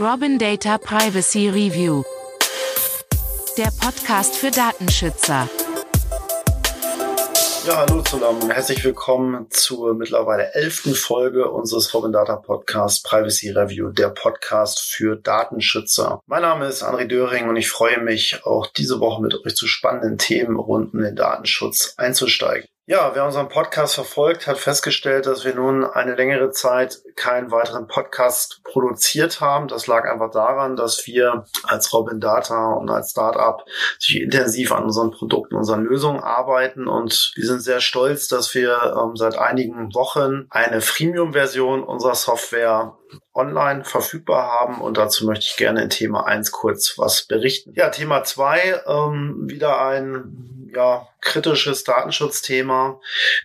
Robin Data Privacy Review. Der Podcast für Datenschützer. Ja, hallo zusammen. Herzlich willkommen zur mittlerweile elften Folge unseres Robin Data Podcasts Privacy Review, der Podcast für Datenschützer. Mein Name ist André Döring und ich freue mich, auch diese Woche mit euch zu spannenden Themen rund um den Datenschutz einzusteigen. Ja, wer unseren Podcast verfolgt, hat festgestellt, dass wir nun eine längere Zeit keinen weiteren Podcast produziert haben. Das lag einfach daran, dass wir als Robin Data und als Startup sich intensiv an unseren Produkten, unseren Lösungen arbeiten und wir sind sehr stolz, dass wir ähm, seit einigen Wochen eine Freemium-Version unserer Software online verfügbar haben und dazu möchte ich gerne in Thema 1 kurz was berichten. Ja, Thema 2, ähm, wieder ein ja, kritisches Datenschutzthema.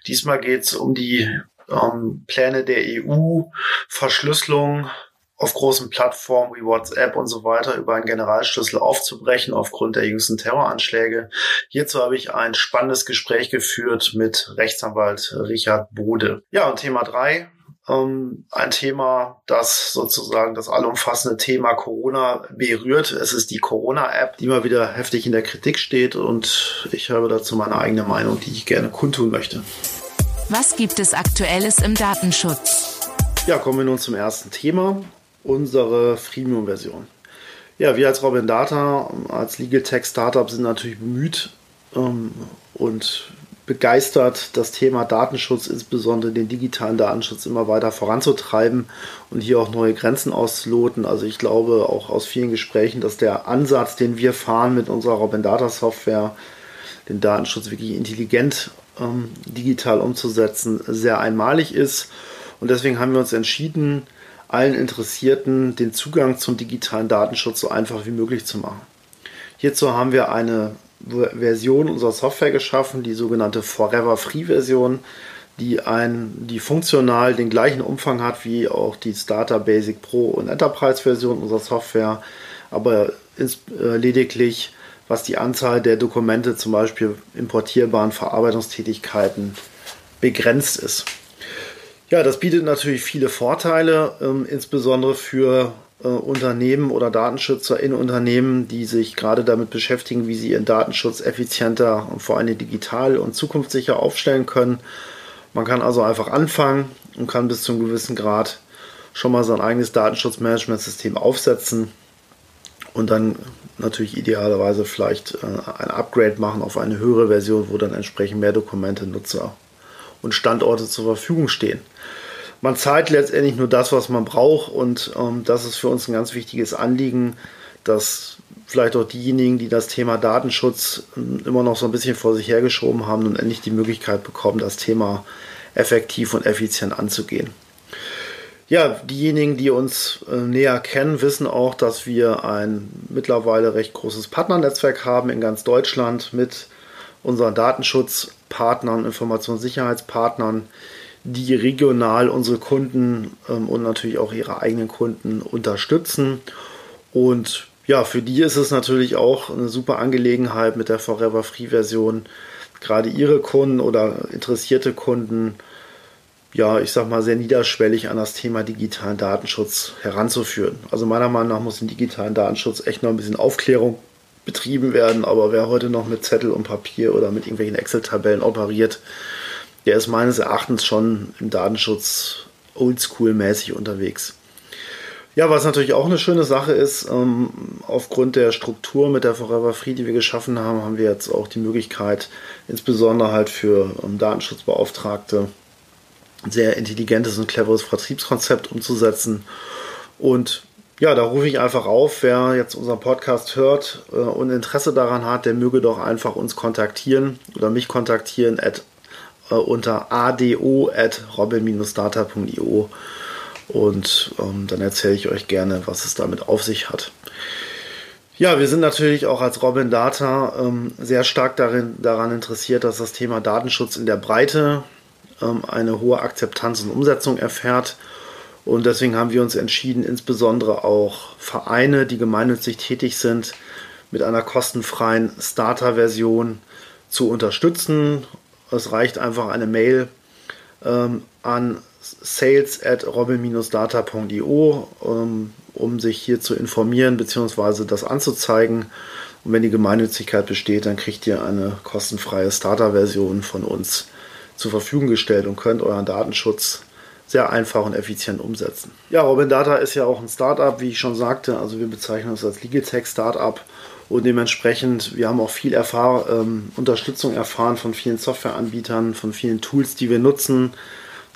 Diesmal geht es um die ähm, Pläne der EU, Verschlüsselung auf großen Plattformen wie WhatsApp und so weiter über einen Generalschlüssel aufzubrechen aufgrund der jüngsten Terroranschläge. Hierzu habe ich ein spannendes Gespräch geführt mit Rechtsanwalt Richard Bode. Ja, und Thema drei ähm, ein Thema, das sozusagen das allumfassende Thema Corona berührt. Es ist die Corona-App, die mal wieder heftig in der Kritik steht und ich habe dazu meine eigene Meinung, die ich gerne kundtun möchte. Was gibt es Aktuelles im Datenschutz? Ja, kommen wir nun zum ersten Thema, unsere Freemium-Version. Ja, wir als Robin Data, als Legal Tech Startup sind natürlich bemüht ähm, und begeistert, das Thema Datenschutz, insbesondere den digitalen Datenschutz, immer weiter voranzutreiben und hier auch neue Grenzen auszuloten. Also ich glaube auch aus vielen Gesprächen, dass der Ansatz, den wir fahren mit unserer Robin Data Software, den Datenschutz wirklich intelligent ähm, digital umzusetzen, sehr einmalig ist. Und deswegen haben wir uns entschieden, allen Interessierten den Zugang zum digitalen Datenschutz so einfach wie möglich zu machen. Hierzu haben wir eine Version unserer Software geschaffen, die sogenannte Forever Free Version, die, ein, die funktional den gleichen Umfang hat wie auch die Starter Basic Pro und Enterprise Version unserer Software, aber ins, äh, lediglich was die Anzahl der Dokumente, zum Beispiel importierbaren Verarbeitungstätigkeiten, begrenzt ist. Ja, das bietet natürlich viele Vorteile, ähm, insbesondere für äh, Unternehmen oder Datenschützer in Unternehmen, die sich gerade damit beschäftigen, wie sie ihren Datenschutz effizienter und vor allem digital und zukunftssicher aufstellen können. Man kann also einfach anfangen und kann bis zu einem gewissen Grad schon mal sein eigenes Datenschutzmanagementsystem aufsetzen und dann natürlich idealerweise vielleicht äh, ein Upgrade machen auf eine höhere Version, wo dann entsprechend mehr Dokumente, Nutzer und Standorte zur Verfügung stehen man zahlt letztendlich nur das, was man braucht. Und ähm, das ist für uns ein ganz wichtiges Anliegen, dass vielleicht auch diejenigen, die das Thema Datenschutz ähm, immer noch so ein bisschen vor sich hergeschoben haben, nun endlich die Möglichkeit bekommen, das Thema effektiv und effizient anzugehen. Ja, diejenigen, die uns äh, näher kennen, wissen auch, dass wir ein mittlerweile recht großes Partnernetzwerk haben in ganz Deutschland mit unseren Datenschutzpartnern, Informationssicherheitspartnern, die regional unsere Kunden ähm, und natürlich auch ihre eigenen Kunden unterstützen. Und ja, für die ist es natürlich auch eine super Angelegenheit mit der Forever Free Version, gerade ihre Kunden oder interessierte Kunden, ja, ich sag mal, sehr niederschwellig an das Thema digitalen Datenschutz heranzuführen. Also meiner Meinung nach muss im digitalen Datenschutz echt noch ein bisschen Aufklärung betrieben werden, aber wer heute noch mit Zettel und Papier oder mit irgendwelchen Excel-Tabellen operiert, der ist meines Erachtens schon im Datenschutz oldschool-mäßig unterwegs. Ja, was natürlich auch eine schöne Sache ist, ähm, aufgrund der Struktur mit der Forever Free, die wir geschaffen haben, haben wir jetzt auch die Möglichkeit, insbesondere halt für ähm, Datenschutzbeauftragte, ein sehr intelligentes und cleveres Vertriebskonzept umzusetzen. Und ja, da rufe ich einfach auf, wer jetzt unseren Podcast hört äh, und Interesse daran hat, der möge doch einfach uns kontaktieren oder mich kontaktieren at äh, unter ado.robin-data.io und ähm, dann erzähle ich euch gerne, was es damit auf sich hat. Ja, wir sind natürlich auch als Robin Data ähm, sehr stark darin, daran interessiert, dass das Thema Datenschutz in der Breite ähm, eine hohe Akzeptanz und Umsetzung erfährt. Und deswegen haben wir uns entschieden, insbesondere auch Vereine, die gemeinnützig tätig sind, mit einer kostenfreien Starter-Version zu unterstützen es reicht einfach eine Mail ähm, an sales at robin-data.io, ähm, um sich hier zu informieren bzw. das anzuzeigen. Und wenn die Gemeinnützigkeit besteht, dann kriegt ihr eine kostenfreie Starter-Version von uns zur Verfügung gestellt und könnt euren Datenschutz sehr einfach und effizient umsetzen. Ja, Robin Data ist ja auch ein Startup, wie ich schon sagte. Also wir bezeichnen uns als Legal Tech Startup und dementsprechend, wir haben auch viel Erfahr ähm, Unterstützung erfahren von vielen Softwareanbietern, von vielen Tools, die wir nutzen,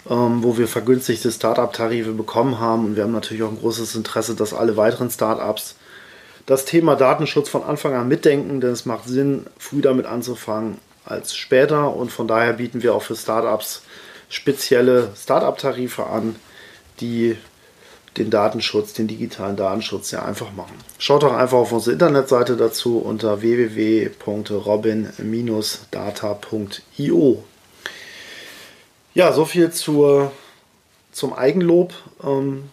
ähm, wo wir vergünstigte Startup-Tarife bekommen haben. Und wir haben natürlich auch ein großes Interesse, dass alle weiteren Startups das Thema Datenschutz von Anfang an mitdenken, denn es macht Sinn, früh damit anzufangen als später. Und von daher bieten wir auch für Startups spezielle Startup-Tarife an, die den Datenschutz, den digitalen Datenschutz sehr einfach machen. Schaut doch einfach auf unsere Internetseite dazu unter www.robin-data.io. Ja, so viel zur, zum Eigenlob. Ähm,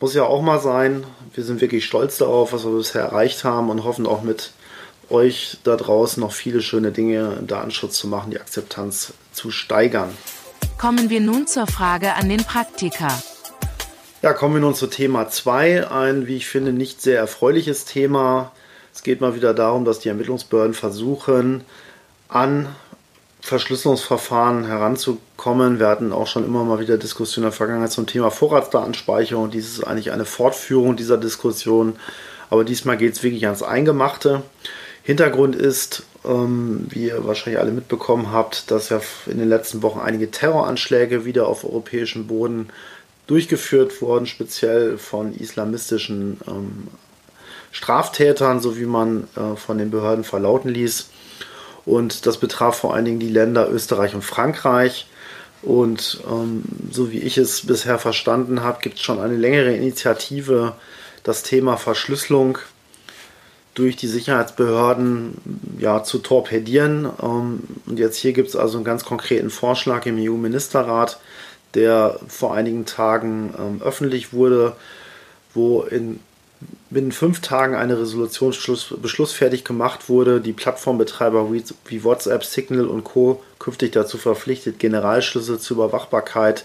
muss ja auch mal sein. Wir sind wirklich stolz darauf, was wir bisher erreicht haben und hoffen auch mit euch da draußen noch viele schöne Dinge im Datenschutz zu machen, die Akzeptanz zu steigern. Kommen wir nun zur Frage an den Praktiker. Ja, kommen wir nun zu Thema 2. Ein, wie ich finde, nicht sehr erfreuliches Thema. Es geht mal wieder darum, dass die Ermittlungsbehörden versuchen, an Verschlüsselungsverfahren heranzukommen. Wir hatten auch schon immer mal wieder Diskussionen in der Vergangenheit zum Thema Vorratsdatenspeicherung. Dies ist eigentlich eine Fortführung dieser Diskussion. Aber diesmal geht es wirklich ans Eingemachte. Hintergrund ist, ähm, wie ihr wahrscheinlich alle mitbekommen habt, dass ja in den letzten Wochen einige Terroranschläge wieder auf europäischem Boden durchgeführt wurden, speziell von islamistischen ähm, Straftätern, so wie man äh, von den Behörden verlauten ließ. Und das betraf vor allen Dingen die Länder Österreich und Frankreich. Und ähm, so wie ich es bisher verstanden habe, gibt es schon eine längere Initiative, das Thema Verschlüsselung durch die Sicherheitsbehörden ja, zu torpedieren. Ähm, und jetzt hier gibt es also einen ganz konkreten Vorschlag im EU-Ministerrat, der vor einigen Tagen ähm, öffentlich wurde, wo in binnen fünf Tagen eine Resolutionsbeschluss fertig gemacht wurde, die Plattformbetreiber wie, wie WhatsApp, Signal und Co. künftig dazu verpflichtet, Generalschlüssel zur Überwachbarkeit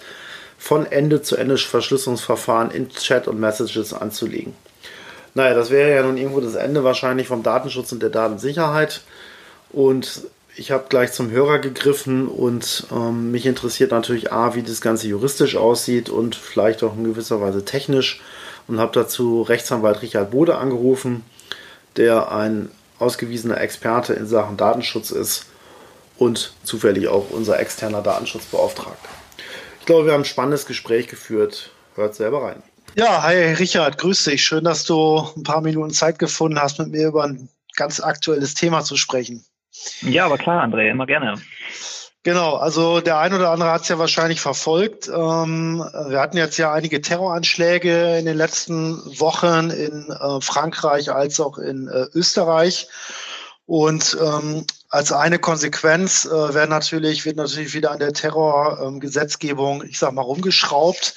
von Ende-zu-Ende-Verschlüsselungsverfahren in Chat und Messages anzulegen. Naja, das wäre ja nun irgendwo das Ende wahrscheinlich vom Datenschutz und der Datensicherheit. Und ich habe gleich zum Hörer gegriffen und ähm, mich interessiert natürlich A, wie das Ganze juristisch aussieht und vielleicht auch in gewisser Weise technisch und habe dazu Rechtsanwalt Richard Bode angerufen, der ein ausgewiesener Experte in Sachen Datenschutz ist und zufällig auch unser externer Datenschutzbeauftragter. Ich glaube, wir haben ein spannendes Gespräch geführt. Hört selber rein. Ja, hi Richard, grüß dich. Schön, dass du ein paar Minuten Zeit gefunden hast, mit mir über ein ganz aktuelles Thema zu sprechen. Ja, aber klar, André, immer gerne. Genau, also der ein oder andere hat es ja wahrscheinlich verfolgt. Ähm, wir hatten jetzt ja einige Terroranschläge in den letzten Wochen in äh, Frankreich als auch in äh, Österreich. Und ähm, als eine Konsequenz äh, werden natürlich, wird natürlich wieder an der Terrorgesetzgebung, ich sag mal, rumgeschraubt.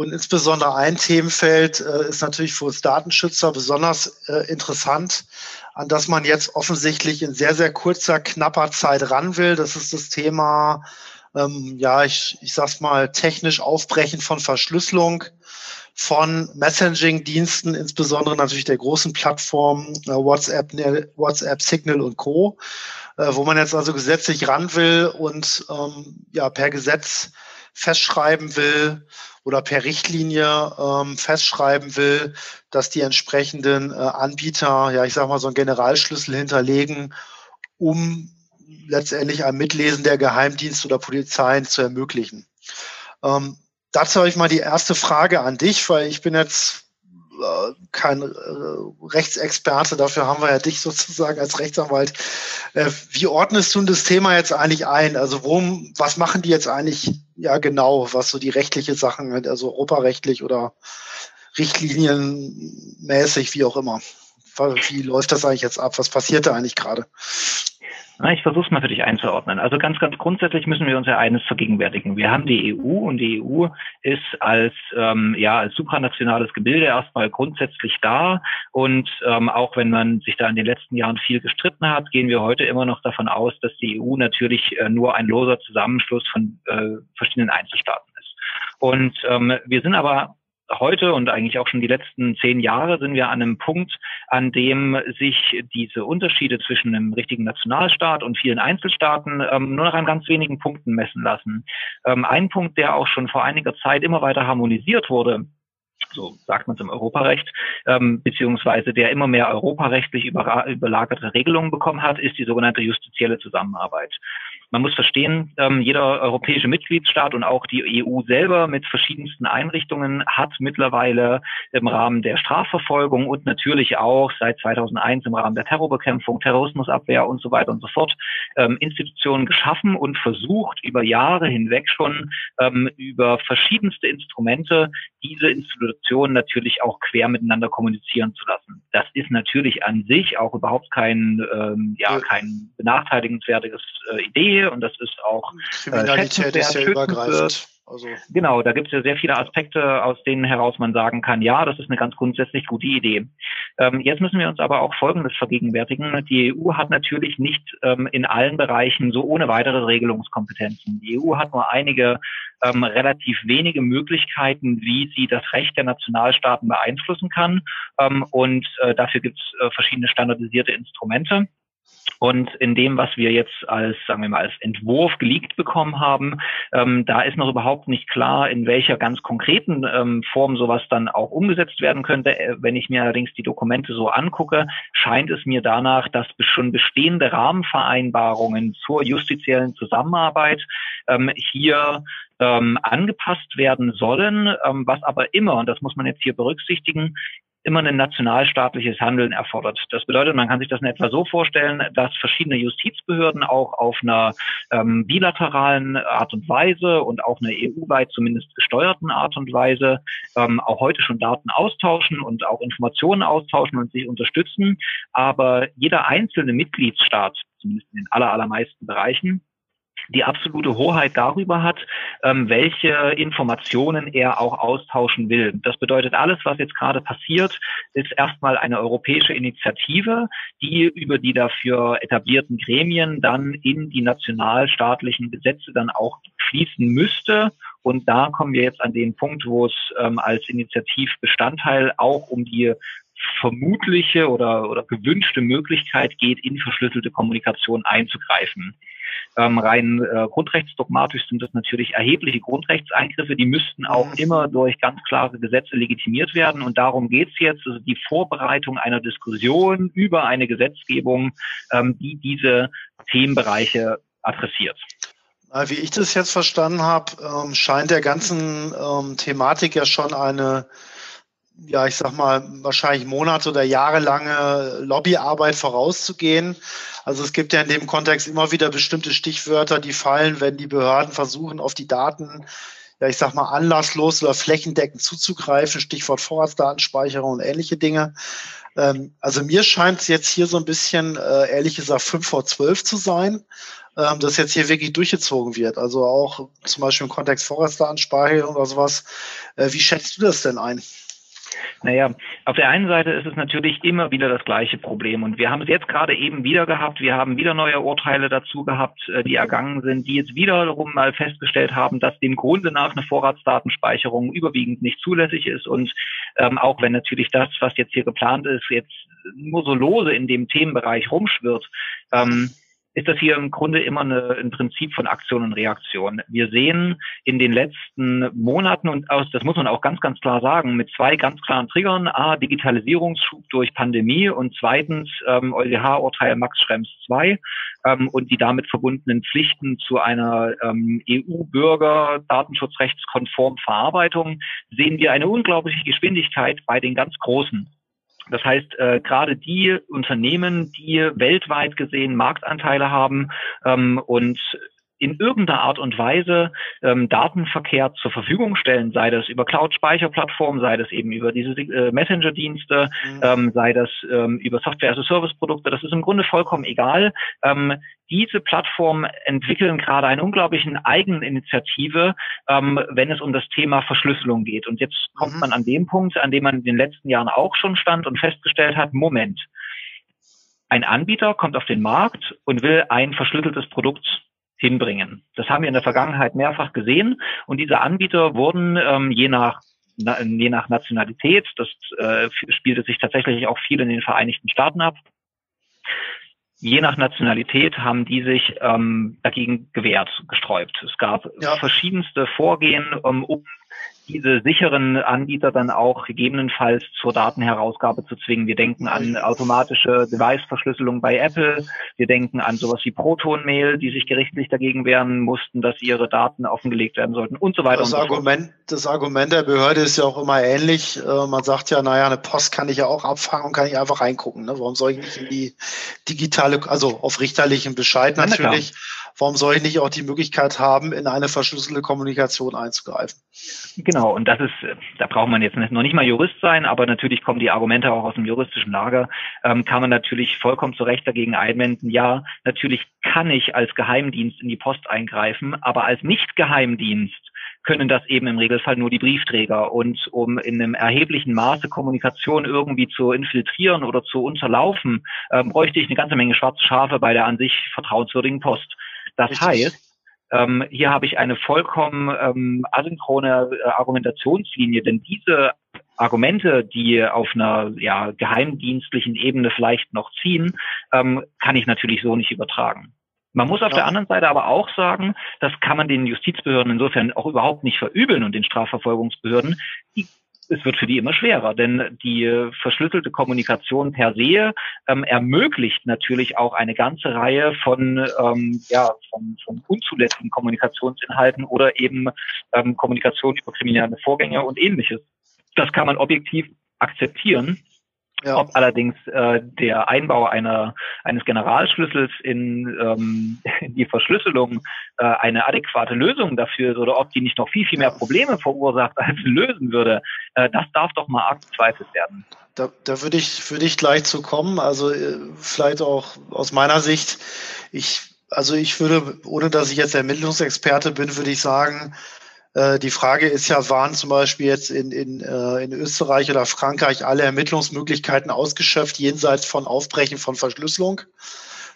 Und insbesondere ein Themenfeld äh, ist natürlich für uns Datenschützer besonders äh, interessant, an das man jetzt offensichtlich in sehr, sehr kurzer, knapper Zeit ran will. Das ist das Thema, ähm, ja, ich, ich sag's mal, technisch Aufbrechen von Verschlüsselung von Messaging-Diensten, insbesondere natürlich der großen Plattformen äh, WhatsApp, WhatsApp, Signal und Co., wo man jetzt also gesetzlich ran will und ähm, ja per Gesetz festschreiben will, oder per Richtlinie ähm, festschreiben will, dass die entsprechenden äh, Anbieter, ja, ich sag mal, so einen Generalschlüssel hinterlegen, um letztendlich ein Mitlesen der Geheimdienste oder Polizeien zu ermöglichen. Ähm, dazu habe ich mal die erste Frage an dich, weil ich bin jetzt kein äh, Rechtsexperte, dafür haben wir ja dich sozusagen als Rechtsanwalt. Äh, wie ordnest du das Thema jetzt eigentlich ein? Also worum, was machen die jetzt eigentlich ja genau, was so die rechtliche Sachen, also europarechtlich oder Richtlinienmäßig, wie auch immer? Wie läuft das eigentlich jetzt ab? Was passiert da eigentlich gerade? Ich versuche es mal für dich einzuordnen. Also ganz, ganz grundsätzlich müssen wir uns ja eines vergegenwärtigen. Wir haben die EU und die EU ist als ähm, ja als supranationales Gebilde erstmal grundsätzlich da und ähm, auch wenn man sich da in den letzten Jahren viel gestritten hat, gehen wir heute immer noch davon aus, dass die EU natürlich äh, nur ein loser Zusammenschluss von äh, verschiedenen Einzelstaaten ist. Und ähm, wir sind aber heute und eigentlich auch schon die letzten zehn Jahre sind wir an einem Punkt, an dem sich diese Unterschiede zwischen einem richtigen Nationalstaat und vielen Einzelstaaten ähm, nur noch an ganz wenigen Punkten messen lassen. Ähm, ein Punkt, der auch schon vor einiger Zeit immer weiter harmonisiert wurde, so sagt man es im Europarecht, ähm, beziehungsweise der immer mehr europarechtlich überlagerte Regelungen bekommen hat, ist die sogenannte justizielle Zusammenarbeit. Man muss verstehen, ähm, jeder europäische Mitgliedstaat und auch die EU selber mit verschiedensten Einrichtungen hat mittlerweile im Rahmen der Strafverfolgung und natürlich auch seit 2001 im Rahmen der Terrorbekämpfung, Terrorismusabwehr und so weiter und so fort ähm, Institutionen geschaffen und versucht über Jahre hinweg schon ähm, über verschiedenste Instrumente diese Institutionen natürlich auch quer miteinander kommunizieren zu lassen. Das ist natürlich an sich auch überhaupt kein, ähm, ja, kein benachteiligenswertiges äh, Idee und das ist auch äh, Kriminalität ist ja übergreifend. Also. Genau, da gibt es ja sehr viele Aspekte, aus denen heraus man sagen kann, ja, das ist eine ganz grundsätzlich gute Idee. Ähm, jetzt müssen wir uns aber auch Folgendes vergegenwärtigen. Die EU hat natürlich nicht ähm, in allen Bereichen so ohne weitere Regelungskompetenzen. Die EU hat nur einige ähm, relativ wenige Möglichkeiten, wie sie das Recht der Nationalstaaten beeinflussen kann. Ähm, und äh, dafür gibt es äh, verschiedene standardisierte Instrumente. Und in dem, was wir jetzt als, sagen wir mal, als Entwurf geleakt bekommen haben, ähm, da ist noch überhaupt nicht klar, in welcher ganz konkreten ähm, Form sowas dann auch umgesetzt werden könnte. Äh, wenn ich mir allerdings die Dokumente so angucke, scheint es mir danach, dass schon bestehende Rahmenvereinbarungen zur justiziellen Zusammenarbeit ähm, hier ähm, angepasst werden sollen, ähm, was aber immer, und das muss man jetzt hier berücksichtigen, immer ein nationalstaatliches Handeln erfordert. Das bedeutet, man kann sich das in etwa so vorstellen, dass verschiedene Justizbehörden auch auf einer ähm, bilateralen Art und Weise und auch einer EU-weit zumindest gesteuerten Art und Weise ähm, auch heute schon Daten austauschen und auch Informationen austauschen und sich unterstützen. Aber jeder einzelne Mitgliedsstaat, zumindest in den aller, allermeisten Bereichen, die absolute Hoheit darüber hat, ähm, welche Informationen er auch austauschen will. Das bedeutet, alles, was jetzt gerade passiert, ist erstmal eine europäische Initiative, die über die dafür etablierten Gremien dann in die nationalstaatlichen Gesetze dann auch fließen müsste. Und da kommen wir jetzt an den Punkt, wo es ähm, als Initiativbestandteil auch um die vermutliche oder, oder gewünschte Möglichkeit geht, in verschlüsselte Kommunikation einzugreifen. Ähm, rein äh, grundrechtsdogmatisch sind das natürlich erhebliche Grundrechtseingriffe, die müssten auch mhm. immer durch ganz klare Gesetze legitimiert werden. Und darum geht's jetzt, also die Vorbereitung einer Diskussion über eine Gesetzgebung, ähm, die diese Themenbereiche adressiert. Wie ich das jetzt verstanden habe, ähm, scheint der ganzen ähm, Thematik ja schon eine ja, ich sag mal, wahrscheinlich Monate oder jahrelange Lobbyarbeit vorauszugehen. Also es gibt ja in dem Kontext immer wieder bestimmte Stichwörter, die fallen, wenn die Behörden versuchen, auf die Daten, ja, ich sag mal, anlasslos oder flächendeckend zuzugreifen. Stichwort Vorratsdatenspeicherung und ähnliche Dinge. Ähm, also mir scheint es jetzt hier so ein bisschen, äh, ehrlich gesagt, 5 vor 12 zu sein, ähm, dass jetzt hier wirklich durchgezogen wird. Also auch zum Beispiel im Kontext Vorratsdatenspeicherung oder sowas. Äh, wie schätzt du das denn ein? Naja, auf der einen Seite ist es natürlich immer wieder das gleiche Problem. Und wir haben es jetzt gerade eben wieder gehabt. Wir haben wieder neue Urteile dazu gehabt, äh, die ergangen sind, die jetzt wiederum mal festgestellt haben, dass dem Grunde nach eine Vorratsdatenspeicherung überwiegend nicht zulässig ist. Und ähm, auch wenn natürlich das, was jetzt hier geplant ist, jetzt nur so lose in dem Themenbereich rumschwirrt, ähm, ist das hier im Grunde immer eine, ein Prinzip von Aktion und Reaktion. Wir sehen in den letzten Monaten und aus, das muss man auch ganz, ganz klar sagen, mit zwei ganz klaren Triggern, A, Digitalisierungsschub durch Pandemie und zweitens ähm, EuGH-Urteil Max Schrems 2 ähm, und die damit verbundenen Pflichten zu einer ähm, EU-Bürger datenschutzrechtskonform Verarbeitung, sehen wir eine unglaubliche Geschwindigkeit bei den ganz Großen das heißt, äh, gerade die Unternehmen, die weltweit gesehen Marktanteile haben ähm, und in irgendeiner Art und Weise ähm, Datenverkehr zur Verfügung stellen, sei das über Cloud-Speicherplattformen, sei das eben über diese äh, Messenger-Dienste, mhm. ähm, sei das ähm, über Software-as-a-Service-Produkte, das ist im Grunde vollkommen egal. Ähm, diese Plattformen entwickeln gerade eine unglaubliche Eigeninitiative, ähm, wenn es um das Thema Verschlüsselung geht. Und jetzt kommt mhm. man an dem Punkt, an dem man in den letzten Jahren auch schon stand und festgestellt hat, Moment, ein Anbieter kommt auf den Markt und will ein verschlüsseltes Produkt hinbringen. Das haben wir in der Vergangenheit mehrfach gesehen und diese Anbieter wurden ähm, je nach je nach Nationalität, das äh, spielte sich tatsächlich auch viel in den Vereinigten Staaten ab, je nach Nationalität haben die sich ähm, dagegen gewehrt, gesträubt. Es gab ja. verschiedenste Vorgehen, um, um diese sicheren Anbieter dann auch gegebenenfalls zur Datenherausgabe zu zwingen. Wir denken an automatische Device-Verschlüsselung bei Apple. Wir denken an sowas wie Proton-Mail, die sich gerichtlich dagegen wehren mussten, dass ihre Daten offengelegt werden sollten und so weiter. Das, und so Argument, das Argument der Behörde ist ja auch immer ähnlich. Äh, man sagt ja, naja, eine Post kann ich ja auch abfangen und kann ich einfach reingucken. Ne? Warum soll ich nicht in die digitale, also auf richterlichen Bescheid natürlich, warum soll ich nicht auch die Möglichkeit haben, in eine verschlüsselte Kommunikation einzugreifen? Genau, und das ist, da braucht man jetzt noch nicht mal Jurist sein, aber natürlich kommen die Argumente auch aus dem juristischen Lager, ähm, kann man natürlich vollkommen zu Recht dagegen einwenden, ja, natürlich kann ich als Geheimdienst in die Post eingreifen, aber als Nicht-Geheimdienst können das eben im Regelfall nur die Briefträger. Und um in einem erheblichen Maße Kommunikation irgendwie zu infiltrieren oder zu unterlaufen, äh, bräuchte ich eine ganze Menge schwarze Schafe bei der an sich vertrauenswürdigen Post. Das Richtig. heißt, ähm, hier habe ich eine vollkommen ähm, asynchrone äh, Argumentationslinie, denn diese Argumente, die auf einer ja, geheimdienstlichen Ebene vielleicht noch ziehen, ähm, kann ich natürlich so nicht übertragen. Man muss auf ja. der anderen Seite aber auch sagen, das kann man den Justizbehörden insofern auch überhaupt nicht verübeln und den Strafverfolgungsbehörden. Die es wird für die immer schwerer, denn die verschlüsselte Kommunikation per se ähm, ermöglicht natürlich auch eine ganze Reihe von, ähm, ja, von, von unzulässigen Kommunikationsinhalten oder eben ähm, Kommunikation über kriminelle Vorgänge und ähnliches. Das kann man objektiv akzeptieren. Ja. Ob allerdings äh, der Einbau einer, eines Generalschlüssels in, ähm, in die Verschlüsselung äh, eine adäquate Lösung dafür ist oder ob die nicht noch viel, viel mehr Probleme verursacht als lösen würde, äh, das darf doch mal arg bezweifelt werden. Da, da würde ich, würde ich gleich zu kommen. Also äh, vielleicht auch aus meiner Sicht, ich, also ich würde, ohne dass ich jetzt Ermittlungsexperte bin, würde ich sagen, die Frage ist ja, waren zum Beispiel jetzt in, in, äh, in Österreich oder Frankreich alle Ermittlungsmöglichkeiten ausgeschöpft, jenseits von Aufbrechen von Verschlüsselung?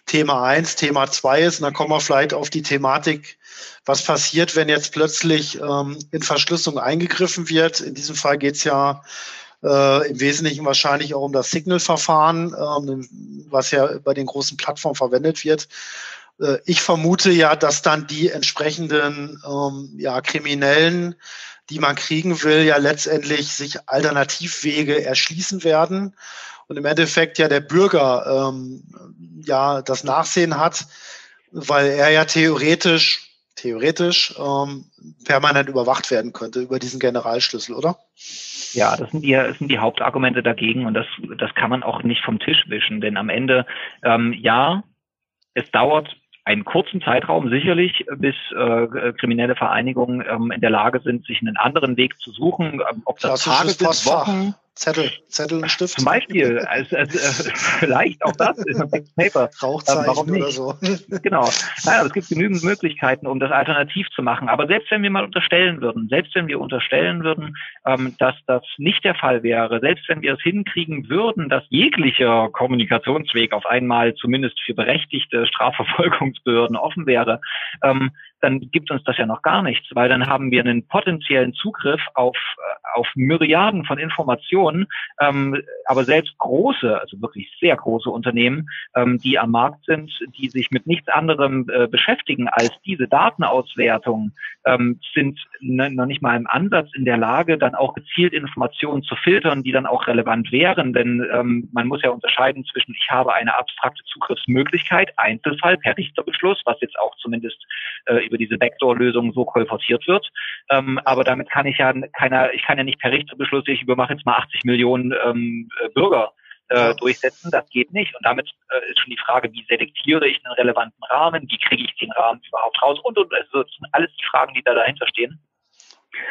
Thema eins, Thema zwei ist, und dann kommen wir vielleicht auf die Thematik, was passiert, wenn jetzt plötzlich ähm, in Verschlüsselung eingegriffen wird. In diesem Fall geht es ja äh, im Wesentlichen wahrscheinlich auch um das Signal-Verfahren, ähm, was ja bei den großen Plattformen verwendet wird. Äh, ich vermute ja, dass dann die entsprechenden ähm, ja, Kriminellen, die man kriegen will, ja letztendlich sich Alternativwege erschließen werden und im Endeffekt ja der Bürger ähm, ja das Nachsehen hat, weil er ja theoretisch theoretisch ähm, permanent überwacht werden könnte über diesen Generalschlüssel, oder? Ja, das sind die, sind die Hauptargumente dagegen und das, das kann man auch nicht vom Tisch wischen, denn am Ende, ähm, ja, es dauert einen kurzen Zeitraum sicherlich, bis äh, kriminelle Vereinigungen ähm, in der Lage sind, sich einen anderen Weg zu suchen, ähm, ob das Tage sind, Wochen, Zettel, Zettel und Stift. Zum Beispiel, also, also, äh, vielleicht auch das ist ein Paper. Rauchzeichen ähm, warum nicht? oder so. genau. Nein, aber es gibt genügend Möglichkeiten, um das alternativ zu machen. Aber selbst wenn wir mal unterstellen würden, selbst wenn wir unterstellen würden, ähm, dass das nicht der Fall wäre, selbst wenn wir es hinkriegen würden, dass jeglicher Kommunikationsweg auf einmal zumindest für berechtigte Strafverfolgungsbehörden offen wäre, ähm, dann gibt uns das ja noch gar nichts, weil dann haben wir einen potenziellen Zugriff auf, äh, auf Myriaden von Informationen, ähm, aber selbst große, also wirklich sehr große Unternehmen, ähm, die am Markt sind, die sich mit nichts anderem äh, beschäftigen als diese Datenauswertung, ähm, sind noch nicht mal im Ansatz in der Lage, dann auch gezielt Informationen zu filtern, die dann auch relevant wären, denn ähm, man muss ja unterscheiden zwischen, ich habe eine abstrakte Zugriffsmöglichkeit, Einzelfall per Richterbeschluss, was jetzt auch zumindest äh, über diese Backdoor-Lösung so kolportiert wird. Ähm, aber damit kann ich ja keiner, ich kann ja nicht per Richterbeschluss, ich übermache jetzt mal 80 Millionen ähm, äh, Bürger äh, durchsetzen. Das geht nicht. Und damit äh, ist schon die Frage, wie selektiere ich einen relevanten Rahmen, wie kriege ich den Rahmen überhaupt raus und und also das sind alles die Fragen, die da dahinter stehen.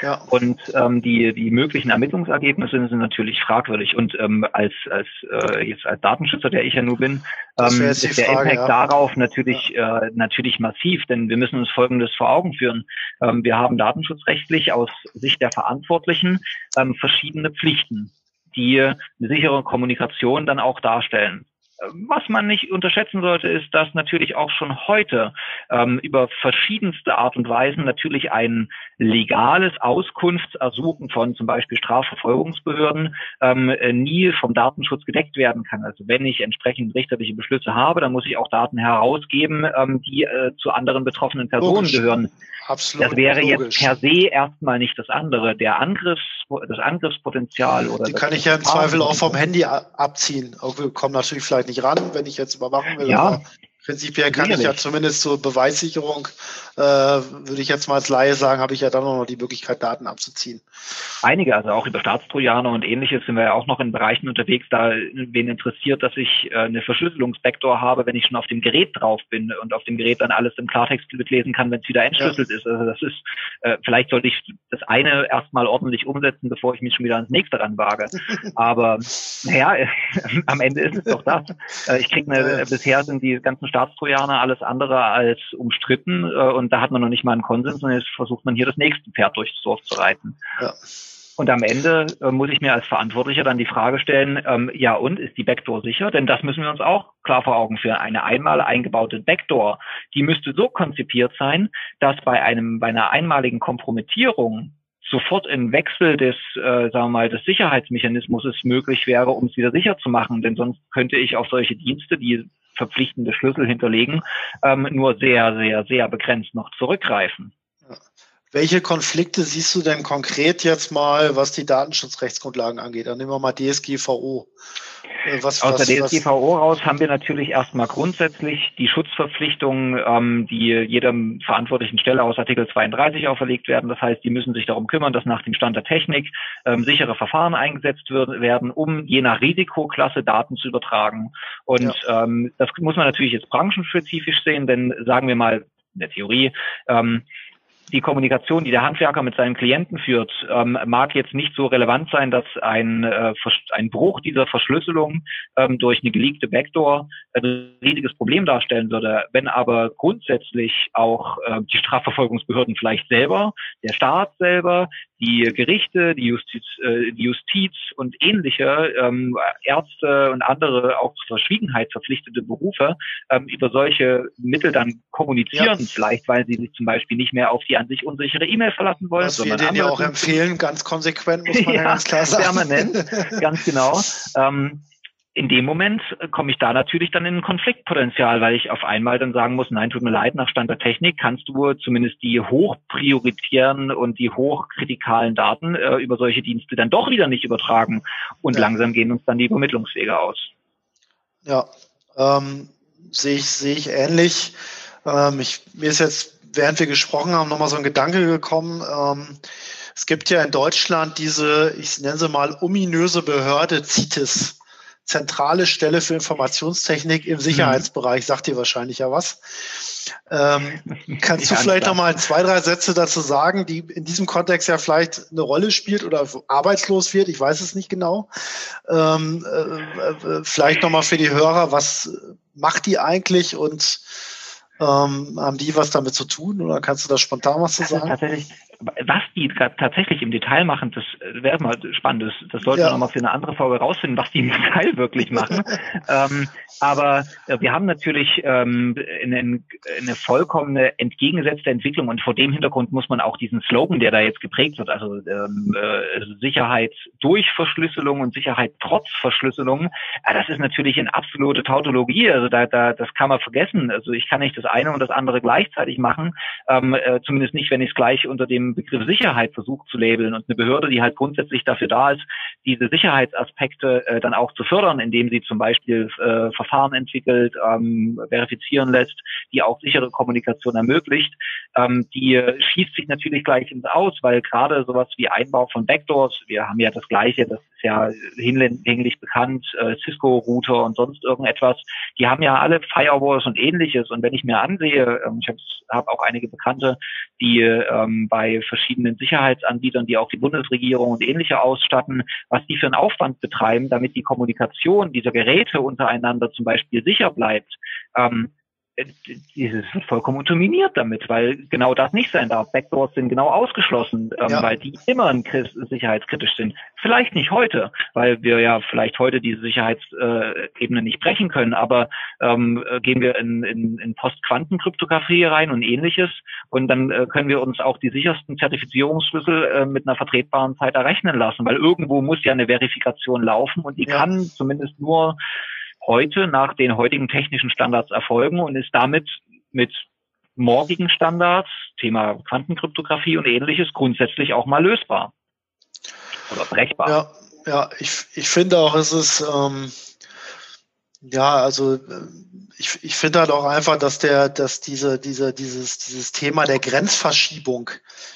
Ja. Und ähm, die, die möglichen Ermittlungsergebnisse sind natürlich fragwürdig. Und ähm, als, als äh, jetzt als Datenschützer, der ich ja nur bin, ähm, ist der Frage, Impact ja. darauf natürlich, ja. äh, natürlich massiv, denn wir müssen uns Folgendes vor Augen führen. Ähm, wir haben datenschutzrechtlich aus Sicht der Verantwortlichen ähm, verschiedene Pflichten, die eine sichere Kommunikation dann auch darstellen. Was man nicht unterschätzen sollte, ist, dass natürlich auch schon heute ähm, über verschiedenste Art und Weisen natürlich ein legales Auskunftsersuchen von zum Beispiel Strafverfolgungsbehörden ähm, äh, nie vom Datenschutz gedeckt werden kann. Also wenn ich entsprechend richterliche Beschlüsse habe, dann muss ich auch Daten herausgeben, ähm, die äh, zu anderen betroffenen Personen logisch. gehören. Absolut. Das wäre logisch. jetzt per se erstmal nicht das andere. Der Angriffs, das Angriffspotenzial oder. Die kann ich ja im Zweifel auch vom Handy abziehen. Wir kommen natürlich vielleicht nicht ran, wenn ich jetzt überwachen will. Ja. Prinzipiell kann ich ja zumindest zur Beweissicherung, äh, würde ich jetzt mal als Laie sagen, habe ich ja dann auch noch die Möglichkeit, Daten abzuziehen. Einige, also auch über Staatstrojaner und ähnliches sind wir ja auch noch in Bereichen unterwegs, da wen interessiert, dass ich äh, eine Verschlüsselungsvektor habe, wenn ich schon auf dem Gerät drauf bin und auf dem Gerät dann alles im Klartext mitlesen kann, wenn es wieder entschlüsselt ja. ist. Also das ist, äh, vielleicht sollte ich das eine erstmal ordentlich umsetzen, bevor ich mich schon wieder ans nächste ranwage. Aber naja, am Ende ist es doch das. Äh, ich kriege eine, bisher sind die ganzen Staatstrojaner alles andere als umstritten äh, und da hat man noch nicht mal einen Konsens und jetzt versucht man hier das nächste Pferd durchs Dorf zu reiten. Ja. Und am Ende äh, muss ich mir als Verantwortlicher dann die Frage stellen, ähm, ja und, ist die Backdoor sicher? Denn das müssen wir uns auch klar vor Augen führen. Eine einmal eingebaute Backdoor, die müsste so konzipiert sein, dass bei einem, bei einer einmaligen Kompromittierung sofort ein Wechsel des, äh, sagen wir mal, des Sicherheitsmechanismus möglich wäre, um es wieder sicher zu machen. Denn sonst könnte ich auf solche Dienste, die verpflichtende Schlüssel hinterlegen, ähm, nur sehr, sehr, sehr begrenzt noch zurückgreifen. Welche Konflikte siehst du denn konkret jetzt mal, was die Datenschutzrechtsgrundlagen angeht? Dann nehmen wir mal DSGVO. Äh, was, Aus was, der DSGVO raus haben wir natürlich erstmal grundsätzlich die Schutzverpflichtungen, ähm, die jedem verantwortlichen Stelle aus Artikel 32 auferlegt werden. Das heißt, die müssen sich darum kümmern, dass nach dem Stand der Technik ähm, sichere Verfahren eingesetzt wird, werden, um je nach Risikoklasse Daten zu übertragen. Und ja. ähm, das muss man natürlich jetzt branchenspezifisch sehen, denn sagen wir mal in der Theorie, ähm, die Kommunikation, die der Handwerker mit seinen Klienten führt, ähm, mag jetzt nicht so relevant sein, dass ein, äh, ein Bruch dieser Verschlüsselung ähm, durch eine geleakte Backdoor ein riesiges Problem darstellen würde. Wenn aber grundsätzlich auch äh, die Strafverfolgungsbehörden vielleicht selber, der Staat selber, die Gerichte, die Justiz, äh, die Justiz und ähnliche ähm, Ärzte und andere auch zur Verschwiegenheit verpflichtete Berufe ähm, über solche Mittel dann kommunizieren, ja. vielleicht weil sie sich zum Beispiel nicht mehr auf die an sich unsichere E-Mail verlassen wollen. Was wir denen ja auch empfehlen, ganz konsequent, muss man ja, ja ganz klar sagen. Permanent, ganz genau. Ähm, in dem Moment äh, komme ich da natürlich dann in ein Konfliktpotenzial, weil ich auf einmal dann sagen muss, nein, tut mir leid, nach Stand der Technik kannst du zumindest die hochprioritären und die hochkritikalen Daten äh, über solche Dienste dann doch wieder nicht übertragen. Und ja. langsam gehen uns dann die Übermittlungswege aus. Ja, ähm, sehe ich, sehe ich ähnlich. Ähm, ich, mir ist jetzt, während wir gesprochen haben, nochmal so ein Gedanke gekommen. Ähm, es gibt ja in Deutschland diese, ich nenne sie mal, ominöse Behörde CITES zentrale Stelle für Informationstechnik im Sicherheitsbereich. Sagt dir wahrscheinlich ja was. Ähm, kannst du vielleicht noch mal zwei, drei Sätze dazu sagen, die in diesem Kontext ja vielleicht eine Rolle spielt oder arbeitslos wird? Ich weiß es nicht genau. Ähm, äh, äh vielleicht noch mal für die Hörer, was macht die eigentlich und ähm, haben die was damit zu tun oder kannst du da spontan was zu sagen? Tatsächlich, was die tatsächlich im Detail machen, das wäre mal spannend. Das, sollte ja. man nochmal für eine andere Folge rausfinden, was die im Detail wirklich machen. ähm, aber äh, wir haben natürlich ähm, eine, eine vollkommene entgegengesetzte Entwicklung und vor dem Hintergrund muss man auch diesen Slogan, der da jetzt geprägt wird, also ähm, äh, Sicherheit durch Verschlüsselung und Sicherheit trotz Verschlüsselung, äh, das ist natürlich eine absolute Tautologie. Also da, da, das kann man vergessen. Also ich kann nicht das eine und das andere gleichzeitig machen, ähm, äh, zumindest nicht, wenn ich es gleich unter dem Begriff Sicherheit versucht zu labeln und eine Behörde, die halt grundsätzlich dafür da ist, diese Sicherheitsaspekte äh, dann auch zu fördern, indem sie zum Beispiel äh, Verfahren entwickelt, ähm, verifizieren lässt, die auch sichere Kommunikation ermöglicht, ähm, die schießt sich natürlich gleich ins Aus, weil gerade sowas wie Einbau von Backdoors, wir haben ja das Gleiche, das ist ja hinlänglich bekannt, äh, Cisco-Router und sonst irgendetwas, die haben ja alle Firewalls und ähnliches. Und wenn ich mir ansehe, ähm, ich habe hab auch einige Bekannte, die ähm, bei verschiedenen Sicherheitsanbietern, die auch die Bundesregierung und ähnliche ausstatten, was die für einen Aufwand betreiben, damit die Kommunikation dieser Geräte untereinander zum Beispiel sicher bleibt. Ähm, äh, dieses wird vollkommen unterminiert damit, weil genau das nicht sein darf. Backdoors sind genau ausgeschlossen, ähm, ja. weil die immer sicherheitskritisch sind. Vielleicht nicht heute, weil wir ja vielleicht heute diese Sicherheitsebene nicht brechen können, aber ähm, gehen wir in, in, in Post-Quantenkryptographie rein und ähnliches und dann äh, können wir uns auch die sichersten Zertifizierungsschlüssel äh, mit einer vertretbaren Zeit errechnen lassen, weil irgendwo muss ja eine Verifikation laufen und die ja. kann zumindest nur heute nach den heutigen technischen Standards erfolgen und ist damit mit morgigen Standards, Thema Quantenkryptographie und ähnliches, grundsätzlich auch mal lösbar oder brechbar. Ja, ja ich, ich finde auch, es ist, ähm, ja, also ich, ich finde halt auch einfach, dass der, dass diese, diese, dieses, dieses Thema der Grenzverschiebung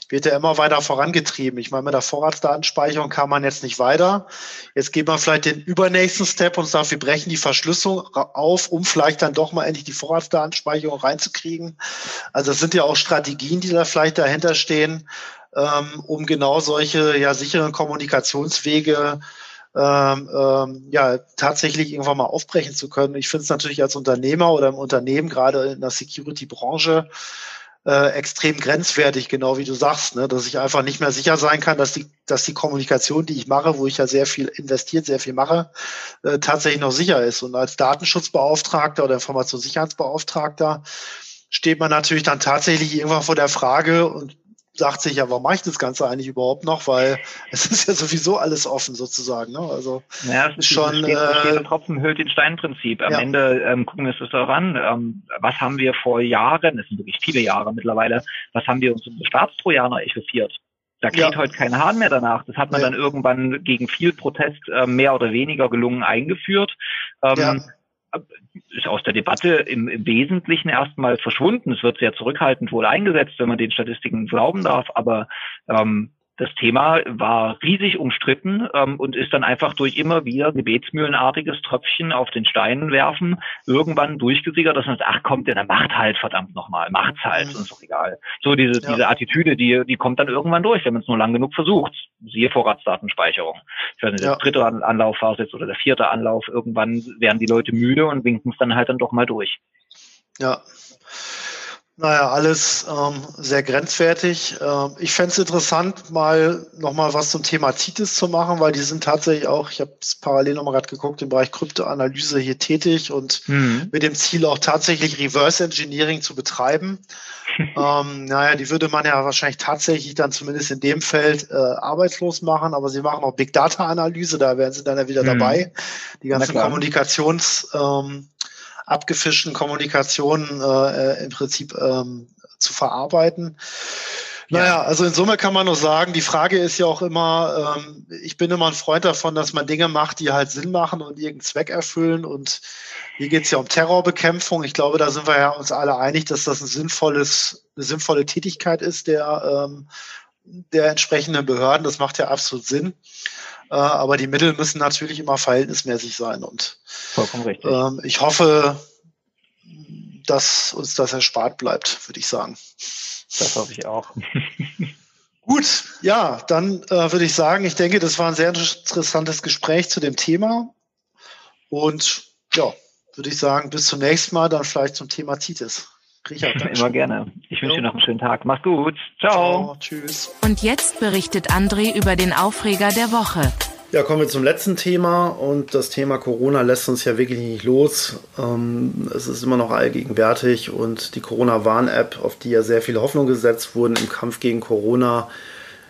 wird ja immer weiter vorangetrieben. Ich meine, mit der Vorratsdatenspeicherung kam man jetzt nicht weiter. Jetzt geht man vielleicht den übernächsten Step und sagt, wir brechen die Verschlüsselung auf, um vielleicht dann doch mal endlich die Vorratsdatenspeicherung reinzukriegen. Also das sind ja auch Strategien, die da vielleicht dahinter stehen, ähm, um genau solche ja sicheren Kommunikationswege ähm, ähm, ja tatsächlich irgendwann mal aufbrechen zu können. Ich finde es natürlich als Unternehmer oder im Unternehmen, gerade in der Security-Branche, äh, extrem grenzwertig, genau wie du sagst, ne? dass ich einfach nicht mehr sicher sein kann, dass die, dass die Kommunikation, die ich mache, wo ich ja sehr viel investiert, sehr viel mache, äh, tatsächlich noch sicher ist. Und als Datenschutzbeauftragter oder Informationssicherheitsbeauftragter steht man natürlich dann tatsächlich irgendwann vor der Frage und sagt sich ja, warum mache ich das Ganze eigentlich überhaupt noch? Weil es ist ja sowieso alles offen sozusagen. Ne? Also ja, es ist schon äh, Tropfen hüllt den Stein-Prinzip. Am ja. Ende ähm, gucken wir uns das an. Ähm, was haben wir vor Jahren, es sind wirklich viele Jahre mittlerweile, was haben wir uns um Staatstrojaner echauffiert? Da kriegt ja. heute kein Hahn mehr danach. Das hat man ja. dann irgendwann gegen viel Protest äh, mehr oder weniger gelungen eingeführt. Ähm, ist aus der Debatte im, im Wesentlichen erstmal verschwunden. Es wird sehr zurückhaltend wohl eingesetzt, wenn man den Statistiken glauben darf, aber ähm, das Thema war riesig umstritten ähm, und ist dann einfach durch immer wieder gebetsmühlenartiges Tröpfchen auf den Steinen werfen irgendwann durchgesickert, dass man sagt, ach kommt, der macht halt verdammt nochmal, macht's halt, mhm. ist doch egal. So diese, ja. diese Attitüde, die, die kommt dann irgendwann durch, wenn man es nur lang genug versucht. Siehe Vorratsdatenspeicherung. Ich weiß nicht, ja. der dritte Anlauf war es jetzt oder der vierte Anlauf, irgendwann werden die Leute müde und winken es dann halt dann doch mal durch. Ja. Naja, alles ähm, sehr grenzwertig. Ähm, ich fände es interessant, mal nochmal was zum Thema CITES zu machen, weil die sind tatsächlich auch, ich habe es parallel nochmal gerade geguckt, im Bereich Kryptoanalyse hier tätig und mhm. mit dem Ziel auch tatsächlich Reverse Engineering zu betreiben. ähm, naja, die würde man ja wahrscheinlich tatsächlich dann zumindest in dem Feld äh, arbeitslos machen, aber sie machen auch Big Data Analyse, da wären sie dann ja wieder mhm. dabei. Die ganzen Kommunikations- ähm, abgefischten Kommunikationen äh, im Prinzip ähm, zu verarbeiten. Ja. Naja, also in Summe kann man nur sagen, die Frage ist ja auch immer, ähm, ich bin immer ein Freund davon, dass man Dinge macht, die halt Sinn machen und irgendeinen Zweck erfüllen. Und hier geht es ja um Terrorbekämpfung. Ich glaube, da sind wir ja uns alle einig, dass das ein sinnvolles, eine sinnvolle Tätigkeit ist der, ähm, der entsprechenden Behörden. Das macht ja absolut Sinn. Äh, aber die Mittel müssen natürlich immer verhältnismäßig sein. Und Vollkommen richtig. Ähm, ich hoffe, dass uns das erspart bleibt, würde ich sagen. Das hoffe ich auch. Gut, ja, dann äh, würde ich sagen, ich denke, das war ein sehr interessantes Gespräch zu dem Thema. Und ja, würde ich sagen, bis zum nächsten Mal, dann vielleicht zum Thema CITES. Richard, Immer gerne. Ich wünsche dir noch einen schönen Tag. Mach's gut. Ciao. Ciao. Tschüss. Und jetzt berichtet André über den Aufreger der Woche. Ja, kommen wir zum letzten Thema und das Thema Corona lässt uns ja wirklich nicht los. Ähm, es ist immer noch allgegenwärtig und die Corona-Warn-App, auf die ja sehr viele Hoffnungen gesetzt wurden im Kampf gegen Corona,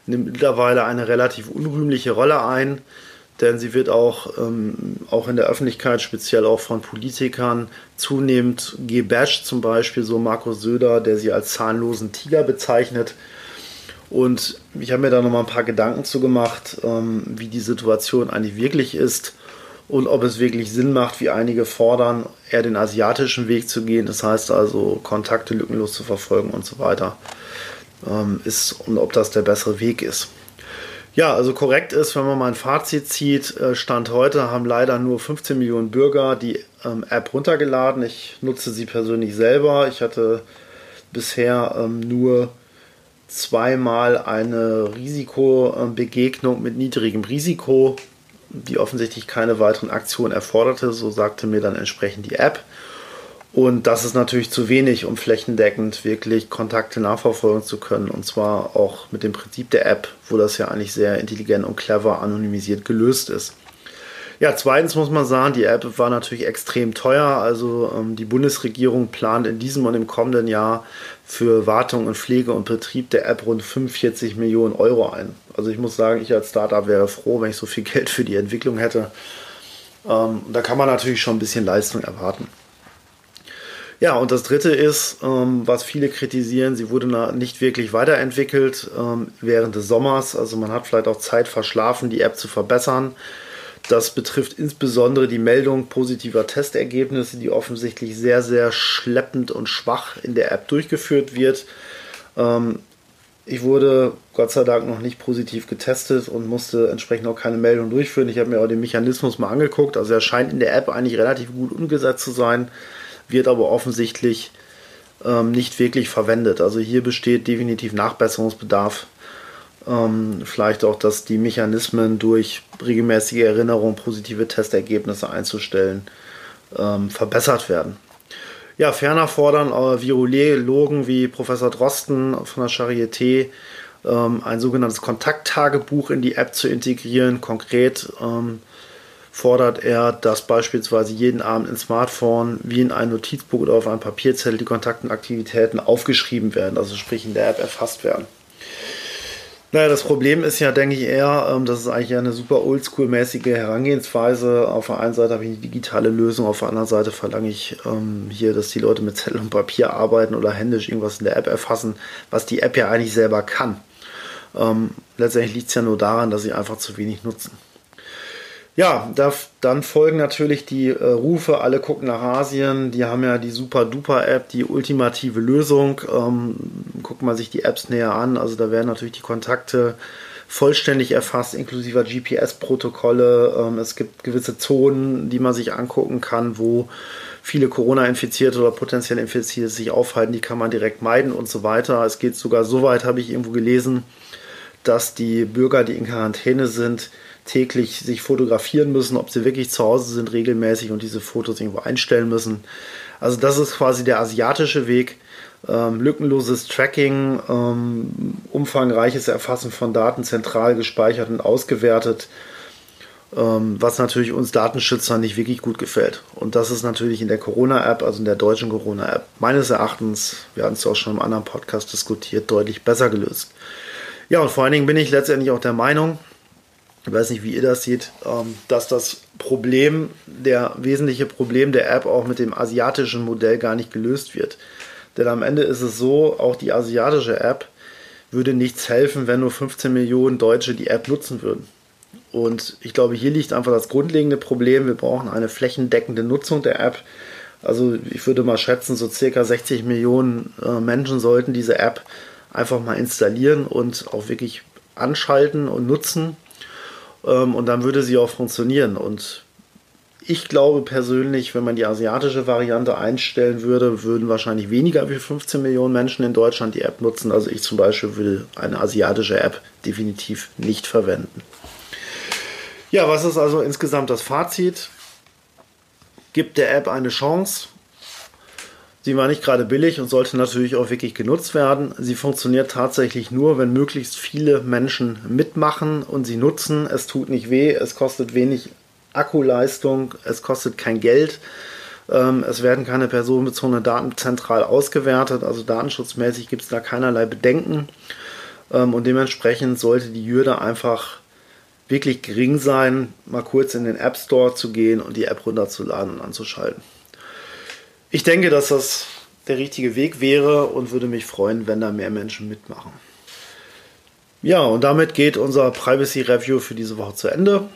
nimmt mittlerweile eine relativ unrühmliche Rolle ein denn sie wird auch, ähm, auch in der Öffentlichkeit, speziell auch von Politikern, zunehmend gebasht, zum Beispiel so Markus Söder, der sie als zahnlosen Tiger bezeichnet. Und ich habe mir da nochmal ein paar Gedanken zu gemacht, ähm, wie die Situation eigentlich wirklich ist und ob es wirklich Sinn macht, wie einige fordern, eher den asiatischen Weg zu gehen, das heißt also Kontakte lückenlos zu verfolgen und so weiter, ähm, ist und ob das der bessere Weg ist. Ja, also korrekt ist, wenn man mal ein Fazit zieht, äh, Stand heute haben leider nur 15 Millionen Bürger die ähm, App runtergeladen. Ich nutze sie persönlich selber. Ich hatte bisher ähm, nur zweimal eine Risikobegegnung mit niedrigem Risiko, die offensichtlich keine weiteren Aktionen erforderte. So sagte mir dann entsprechend die App. Und das ist natürlich zu wenig, um flächendeckend wirklich Kontakte nachverfolgen zu können. Und zwar auch mit dem Prinzip der App, wo das ja eigentlich sehr intelligent und clever anonymisiert gelöst ist. Ja, zweitens muss man sagen, die App war natürlich extrem teuer. Also ähm, die Bundesregierung plant in diesem und im kommenden Jahr für Wartung und Pflege und Betrieb der App rund 45 Millionen Euro ein. Also ich muss sagen, ich als Startup wäre froh, wenn ich so viel Geld für die Entwicklung hätte. Ähm, da kann man natürlich schon ein bisschen Leistung erwarten. Ja, und das Dritte ist, ähm, was viele kritisieren, sie wurde nicht wirklich weiterentwickelt ähm, während des Sommers. Also man hat vielleicht auch Zeit verschlafen, die App zu verbessern. Das betrifft insbesondere die Meldung positiver Testergebnisse, die offensichtlich sehr, sehr schleppend und schwach in der App durchgeführt wird. Ähm, ich wurde Gott sei Dank noch nicht positiv getestet und musste entsprechend auch keine Meldung durchführen. Ich habe mir auch den Mechanismus mal angeguckt. Also er scheint in der App eigentlich relativ gut umgesetzt zu sein, wird aber offensichtlich ähm, nicht wirklich verwendet. Also hier besteht definitiv Nachbesserungsbedarf ähm, vielleicht auch, dass die Mechanismen durch regelmäßige Erinnerung, positive Testergebnisse einzustellen, ähm, verbessert werden. Ja, ferner fordern äh, Virologen wie Professor Drosten von der Charité ähm, ein sogenanntes Kontakttagebuch in die App zu integrieren. Konkret ähm, fordert er, dass beispielsweise jeden Abend ins Smartphone wie in ein Notizbuch oder auf einem Papierzettel die Kontaktenaktivitäten aufgeschrieben werden, also sprich in der App erfasst werden. Naja, das Problem ist ja, denke ich eher, ähm, das ist eigentlich eine super oldschool-mäßige Herangehensweise. Auf der einen Seite habe ich eine digitale Lösung, auf der anderen Seite verlange ich ähm, hier, dass die Leute mit Zettel und Papier arbeiten oder händisch irgendwas in der App erfassen, was die App ja eigentlich selber kann. Ähm, letztendlich liegt es ja nur daran, dass sie einfach zu wenig nutzen. Ja, da, dann folgen natürlich die äh, Rufe, alle gucken nach Asien, die haben ja die super duper App, die ultimative Lösung. Ähm, guckt man sich die Apps näher an, also da werden natürlich die Kontakte vollständig erfasst, inklusive GPS-Protokolle. Ähm, es gibt gewisse Zonen, die man sich angucken kann, wo viele Corona-Infizierte oder potenziell Infizierte sich aufhalten, die kann man direkt meiden und so weiter. Es geht sogar so weit, habe ich irgendwo gelesen, dass die Bürger, die in Quarantäne sind, täglich sich fotografieren müssen, ob sie wirklich zu Hause sind regelmäßig und diese Fotos irgendwo einstellen müssen. Also das ist quasi der asiatische Weg. Ähm, lückenloses Tracking, ähm, umfangreiches Erfassen von Daten zentral gespeichert und ausgewertet, ähm, was natürlich uns Datenschützern nicht wirklich gut gefällt. Und das ist natürlich in der Corona-App, also in der deutschen Corona-App, meines Erachtens, wir hatten es auch schon im anderen Podcast diskutiert, deutlich besser gelöst. Ja, und vor allen Dingen bin ich letztendlich auch der Meinung, ich weiß nicht, wie ihr das seht, ähm, dass das Problem, der wesentliche Problem der App auch mit dem asiatischen Modell gar nicht gelöst wird. Denn am Ende ist es so, auch die asiatische App würde nichts helfen, wenn nur 15 Millionen Deutsche die App nutzen würden. Und ich glaube, hier liegt einfach das grundlegende Problem. Wir brauchen eine flächendeckende Nutzung der App. Also ich würde mal schätzen, so circa 60 Millionen äh, Menschen sollten diese App einfach mal installieren und auch wirklich anschalten und nutzen. Ähm, und dann würde sie auch funktionieren. Und ich glaube persönlich, wenn man die asiatische Variante einstellen würde, würden wahrscheinlich weniger wie 15 Millionen Menschen in Deutschland die App nutzen. Also ich zum Beispiel würde eine asiatische App definitiv nicht verwenden. Ja, was ist also insgesamt das Fazit? Gibt der App eine Chance? Sie war nicht gerade billig und sollte natürlich auch wirklich genutzt werden. Sie funktioniert tatsächlich nur, wenn möglichst viele Menschen mitmachen und sie nutzen. Es tut nicht weh, es kostet wenig Akkuleistung, es kostet kein Geld. Ähm, es werden keine personenbezogenen Daten zentral ausgewertet, also datenschutzmäßig gibt es da keinerlei Bedenken. Ähm, und dementsprechend sollte die Hürde einfach wirklich gering sein, mal kurz in den App Store zu gehen und die App runterzuladen und anzuschalten. Ich denke, dass das der richtige Weg wäre und würde mich freuen, wenn da mehr Menschen mitmachen. Ja, und damit geht unser Privacy Review für diese Woche zu Ende.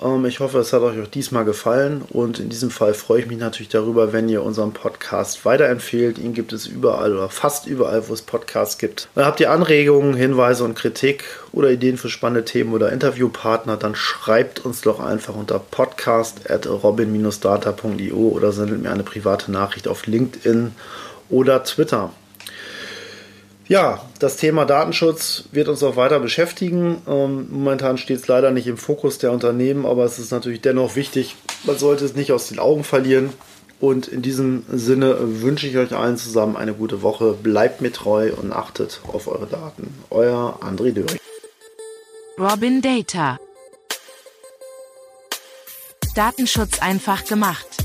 Ähm, ich hoffe, es hat euch auch diesmal gefallen und in diesem Fall freue ich mich natürlich darüber, wenn ihr unseren Podcast weiterempfehlt. Ihn gibt es überall oder fast überall, wo es Podcasts gibt. Habt ihr Anregungen, Hinweise und Kritik oder Ideen für spannende Themen oder Interviewpartner, dann schreibt uns doch einfach unter podcast at robin-data.io oder sendet mir eine private Nachricht auf LinkedIn oder Twitter. Ja, das Thema Datenschutz wird uns auch weiter beschäftigen. Ähm, momentan steht es leider nicht im Fokus der Unternehmen, aber es ist natürlich dennoch wichtig. Man sollte es nicht aus den Augen verlieren. Und in diesem Sinne wünsche ich euch allen zusammen eine gute Woche. Bleibt mir treu und achtet auf eure Daten. Euer André Döring. Robin Data. Datenschutz einfach gemacht.